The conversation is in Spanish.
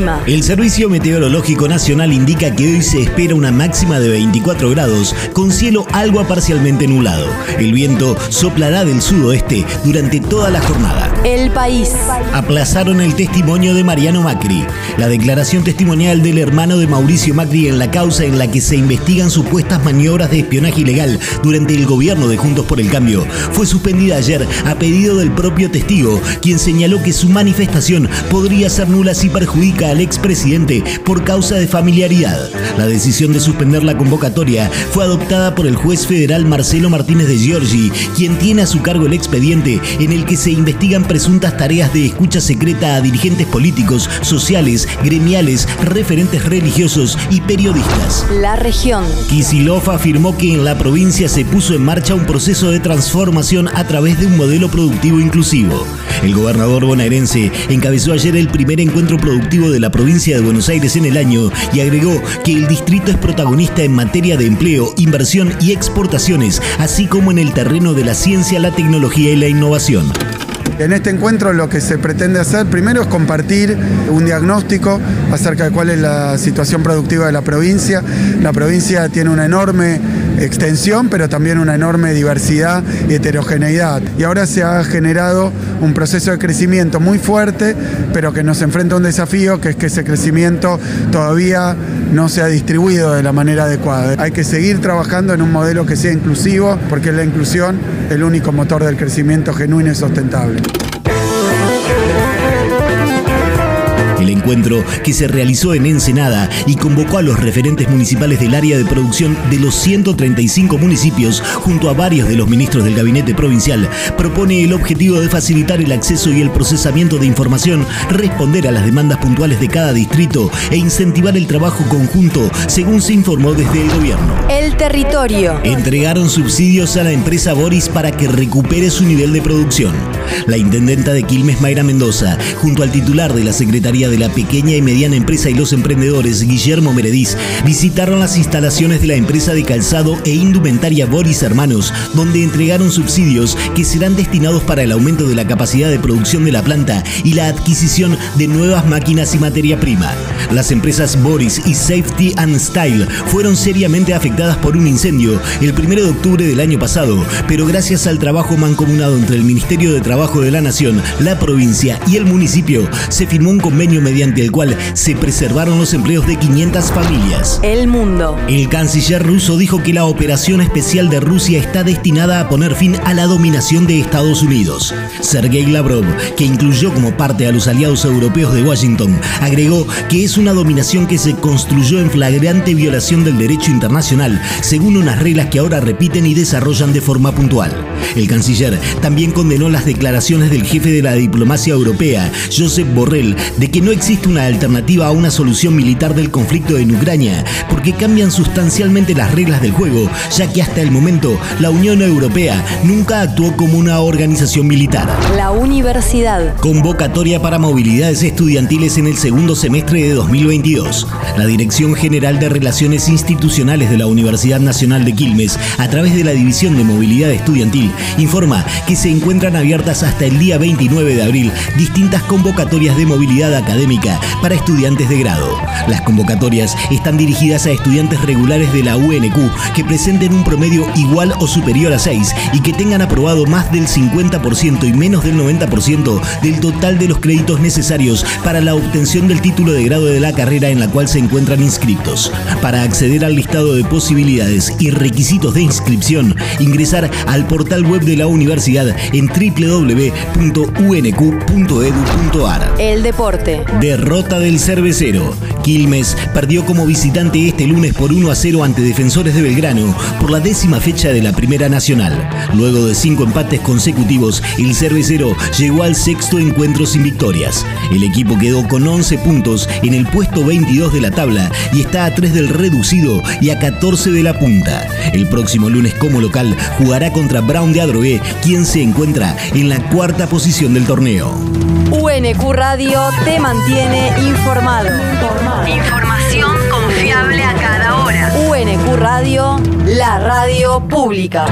El clima. El Servicio Meteorológico Nacional indica que hoy se espera una máxima de 24 grados, con cielo algo parcialmente nublado. El viento soplará del sudoeste durante toda la jornada. El país. Aplazaron el testimonio de Mariano Macri. La declaración testimonial del hermano de Mauricio Macri en la causa en la que se investigan supuestas maniobras de espionaje ilegal durante el gobierno de Juntos por el Cambio fue suspendida ayer a pedido del propio testigo, quien señaló que su manifestación podría ser nula si perjudica al expresidente por causa de familiaridad. La decisión de suspender la convocatoria fue adoptada por el juez federal Marcelo Martínez de Giorgi, quien tiene a su cargo el expediente en el que se investigan presuntas tareas de escucha secreta a dirigentes políticos, sociales, gremiales, referentes religiosos y periodistas. La región. Kisilov afirmó que en la provincia se puso en marcha un proceso de transformación a través de un modelo productivo inclusivo. El gobernador bonaerense encabezó ayer el primer encuentro productivo de la provincia de Buenos Aires en el año y agregó que el distrito es protagonista en materia de empleo, inversión y exportaciones, así como en el terreno de la ciencia, la tecnología y la innovación. En este encuentro lo que se pretende hacer primero es compartir un diagnóstico acerca de cuál es la situación productiva de la provincia. La provincia tiene una enorme extensión, pero también una enorme diversidad y heterogeneidad. Y ahora se ha generado un proceso de crecimiento muy fuerte, pero que nos enfrenta a un desafío, que es que ese crecimiento todavía no se ha distribuido de la manera adecuada. Hay que seguir trabajando en un modelo que sea inclusivo, porque la inclusión el único motor del crecimiento genuino y sustentable. Encuentro que se realizó en Ensenada y convocó a los referentes municipales del área de producción de los 135 municipios junto a varios de los ministros del gabinete provincial propone el objetivo de facilitar el acceso y el procesamiento de información, responder a las demandas puntuales de cada distrito e incentivar el trabajo conjunto, según se informó desde el gobierno. El territorio. Entregaron subsidios a la empresa Boris para que recupere su nivel de producción. La intendenta de Quilmes, Mayra Mendoza, junto al titular de la Secretaría de la Pequeña y Mediana Empresa y los Emprendedores, Guillermo Merediz, visitaron las instalaciones de la empresa de calzado e indumentaria Boris Hermanos, donde entregaron subsidios que serán destinados para el aumento de la capacidad de producción de la planta y la adquisición de nuevas máquinas y materia prima. Las empresas Boris y Safety and Style fueron seriamente afectadas por un incendio el 1 de octubre del año pasado, pero gracias al trabajo mancomunado entre el Ministerio de Trabajo de la Nación, la provincia y el municipio, se firmó un convenio mediante el cual se preservaron los empleos de 500 familias. El mundo. El canciller ruso dijo que la operación especial de Rusia está destinada a poner fin a la dominación de Estados Unidos. Sergei Lavrov, que incluyó como parte a los aliados europeos de Washington, agregó que es una dominación que se construyó en flagrante violación del derecho internacional, según unas reglas que ahora repiten y desarrollan de forma puntual. El canciller también condenó las declaraciones del jefe de la diplomacia europea, Josep Borrell, de que no existe una alternativa a una solución militar del conflicto en Ucrania, porque cambian sustancialmente las reglas del juego, ya que hasta el momento la Unión Europea nunca actuó como una organización militar. La universidad. Convocatoria para movilidades estudiantiles en el segundo semestre de 2022. La Dirección General de Relaciones Institucionales de la Universidad Nacional de Quilmes, a través de la División de Movilidad Estudiantil, informa que se encuentran abiertas hasta el día 29 de abril distintas convocatorias de movilidad académica para estudiantes de grado. Las convocatorias están dirigidas a estudiantes regulares de la UNQ que presenten un promedio igual o superior a 6 y que tengan aprobado más del 50% y menos del 90% del total de los créditos necesarios para la obtención del título de grado de la carrera en la cual se encuentran inscritos. Para acceder al listado de posibilidades y requisitos de inscripción, ingresar al portal web de la universidad en www.unq.edu.ar. El deporte. Derrota del cervecero. Quilmes perdió como visitante este lunes por 1 a 0 ante Defensores de Belgrano por la décima fecha de la Primera Nacional. Luego de cinco empates consecutivos, el cervecero llegó al sexto encuentro sin victorias. El equipo quedó con 11 puntos en el puesto 22 de la tabla y está a 3 del reducido y a 14 de la punta. El próximo lunes como local jugará contra Brown de Adrogué, quien se encuentra en la cuarta posición del torneo. UNQ Radio te mantiene informado. Información confiable a cada hora. UNQ Radio, la radio pública.